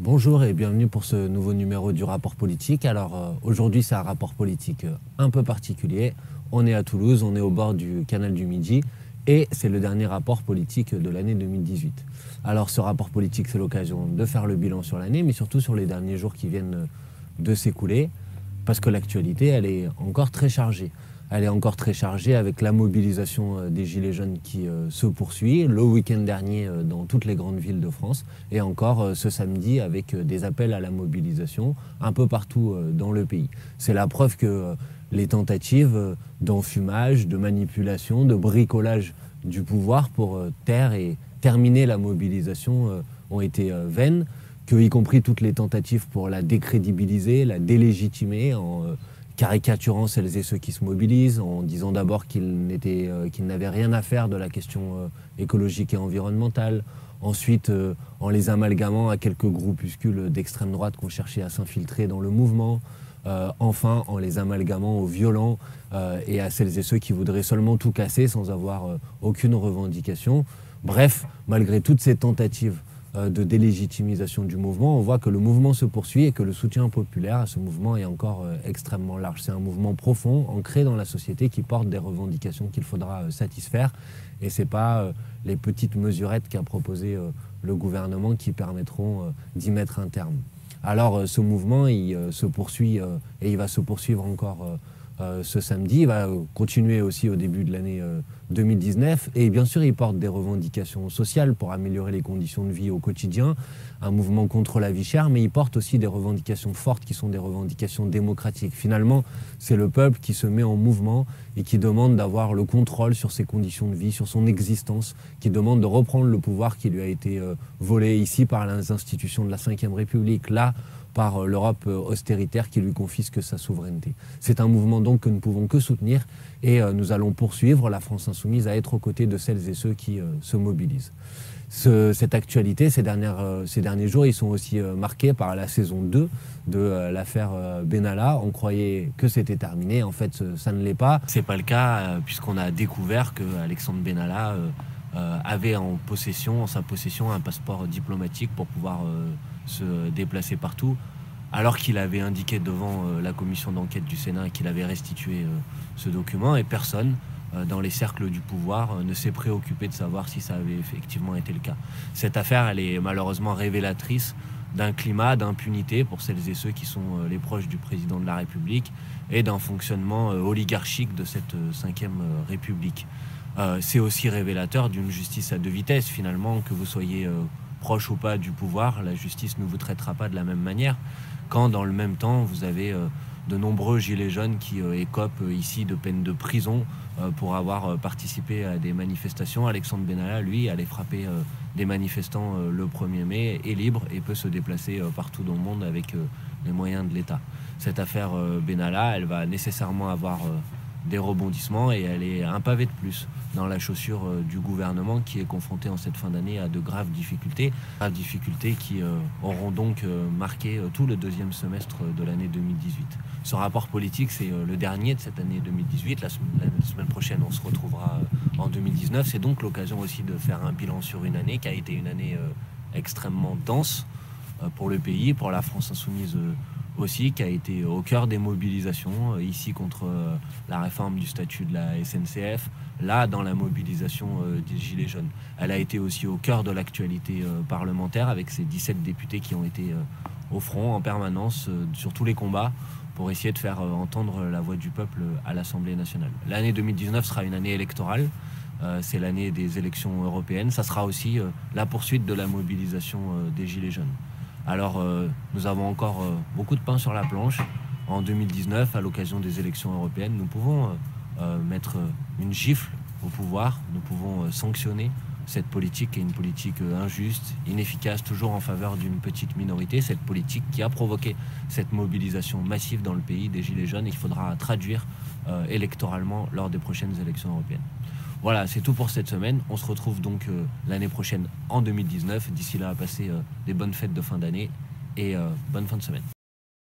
Bonjour et bienvenue pour ce nouveau numéro du rapport politique. Alors euh, aujourd'hui c'est un rapport politique euh, un peu particulier. On est à Toulouse, on est au bord du canal du Midi et c'est le dernier rapport politique de l'année 2018. Alors ce rapport politique c'est l'occasion de faire le bilan sur l'année mais surtout sur les derniers jours qui viennent de s'écouler parce que l'actualité elle est encore très chargée elle est encore très chargée avec la mobilisation euh, des Gilets jaunes qui euh, se poursuit le week-end dernier euh, dans toutes les grandes villes de France et encore ce samedi avec des appels à la mobilisation un peu partout dans le pays. C'est la preuve que les tentatives d'enfumage, de manipulation, de bricolage du pouvoir pour taire et terminer la mobilisation ont été vaines, que y compris toutes les tentatives pour la décrédibiliser, la délégitimer en caricaturant celles et ceux qui se mobilisent, en disant d'abord qu'ils euh, n'avaient rien à faire de la question euh, écologique et environnementale, ensuite euh, en les amalgamant à quelques groupuscules d'extrême droite qui ont cherché à s'infiltrer dans le mouvement, enfin en les amalgamant aux violents et à celles et ceux qui voudraient seulement tout casser sans avoir aucune revendication. Bref, malgré toutes ces tentatives de délégitimisation du mouvement, on voit que le mouvement se poursuit et que le soutien populaire à ce mouvement est encore euh, extrêmement large. C'est un mouvement profond, ancré dans la société, qui porte des revendications qu'il faudra euh, satisfaire. Et ce n'est pas les petites mesurettes qu'a proposé le gouvernement qui permettront d'y mettre un terme. Alors ce mouvement, il se poursuit et il va se poursuivre encore euh, ce samedi. Il va continuer aussi au début de l'année 2019. Euh, et bien sûr, il porte des revendications sociales pour améliorer les conditions de vie au quotidien, un mouvement contre la vie chère, mais il porte aussi des revendications fortes qui sont des revendications démocratiques. Finalement, c'est le peuple qui se met en mouvement et qui demande d'avoir le contrôle sur ses conditions de vie, sur son existence, qui demande de reprendre le pouvoir qui lui a été euh, volé ici par les institutions de la Ve République. Là, par euh, l'Europe euh, austéritaire qui lui confisque sa souveraineté. C'est un mouvement donc que nous pouvons que soutenir et euh, nous allons poursuivre la France insoumise à être aux côtés de celles et ceux qui se mobilisent. cette actualité, ces, ces derniers jours, ils sont aussi marqués par la saison 2 de l'affaire Benalla. On croyait que c'était terminé, en fait ça ne l'est pas. C'est pas le cas puisqu'on a découvert que Alexandre Benalla avait en possession, en sa possession, un passeport diplomatique pour pouvoir se déplacer partout, alors qu'il avait indiqué devant euh, la commission d'enquête du Sénat qu'il avait restitué euh, ce document, et personne euh, dans les cercles du pouvoir ne s'est préoccupé de savoir si ça avait effectivement été le cas. Cette affaire, elle est malheureusement révélatrice d'un climat d'impunité pour celles et ceux qui sont les proches du président de la République et d'un fonctionnement oligarchique de cette cinquième République. C'est aussi révélateur d'une justice à deux vitesses finalement, que vous soyez proche ou pas du pouvoir, la justice ne vous traitera pas de la même manière. Quand dans le même temps, vous avez euh, de nombreux gilets jaunes qui euh, écopent euh, ici de peine de prison pour avoir participé à des manifestations. Alexandre Benalla, lui, allait frapper des manifestants le 1er mai, est libre et peut se déplacer partout dans le monde avec les moyens de l'État. Cette affaire Benalla, elle va nécessairement avoir des rebondissements et elle est un pavé de plus dans la chaussure euh, du gouvernement qui est confronté en cette fin d'année à de graves difficultés, graves difficultés qui euh, auront donc euh, marqué tout le deuxième semestre de l'année 2018. Ce rapport politique, c'est le dernier de cette année 2018. La, semaine prochaine, on se retrouvera en 2019. C'est donc l'occasion aussi de faire un bilan sur une année qui a été une année extrêmement dense pour le pays, pour la France insoumise aussi, qui a été au cœur des mobilisations, euh, ici contre euh, la réforme du statut de la SNCF, là dans la mobilisation euh, des Gilets jaunes. Elle a été aussi au cœur de l'actualité parlementaire avec ces 17 députés qui ont été au front en permanence sur tous les combats pour essayer de faire entendre la voix du peuple à l'Assemblée nationale. L'année 2019 sera une année électorale. c'est l'année des élections européennes. Ça sera aussi la poursuite de la mobilisation des Gilets jaunes. Alors euh, nous avons encore euh, beaucoup de pain sur la planche. En 2019, à l'occasion des élections européennes, nous pouvons euh, mettre une gifle au pouvoir, nous pouvons sanctionner cette politique qui est une politique injuste, inefficace, toujours en faveur d'une petite minorité, cette politique qui a provoqué cette mobilisation massive dans le pays des Gilets jaunes et qu'il faudra traduire électoralement lors des prochaines élections européennes. Voilà, c'est tout pour cette semaine. On se retrouve donc euh, l'année prochaine en 2019. D'ici là, passez euh, des bonnes fêtes de fin d'année et euh, bonne fin de semaine.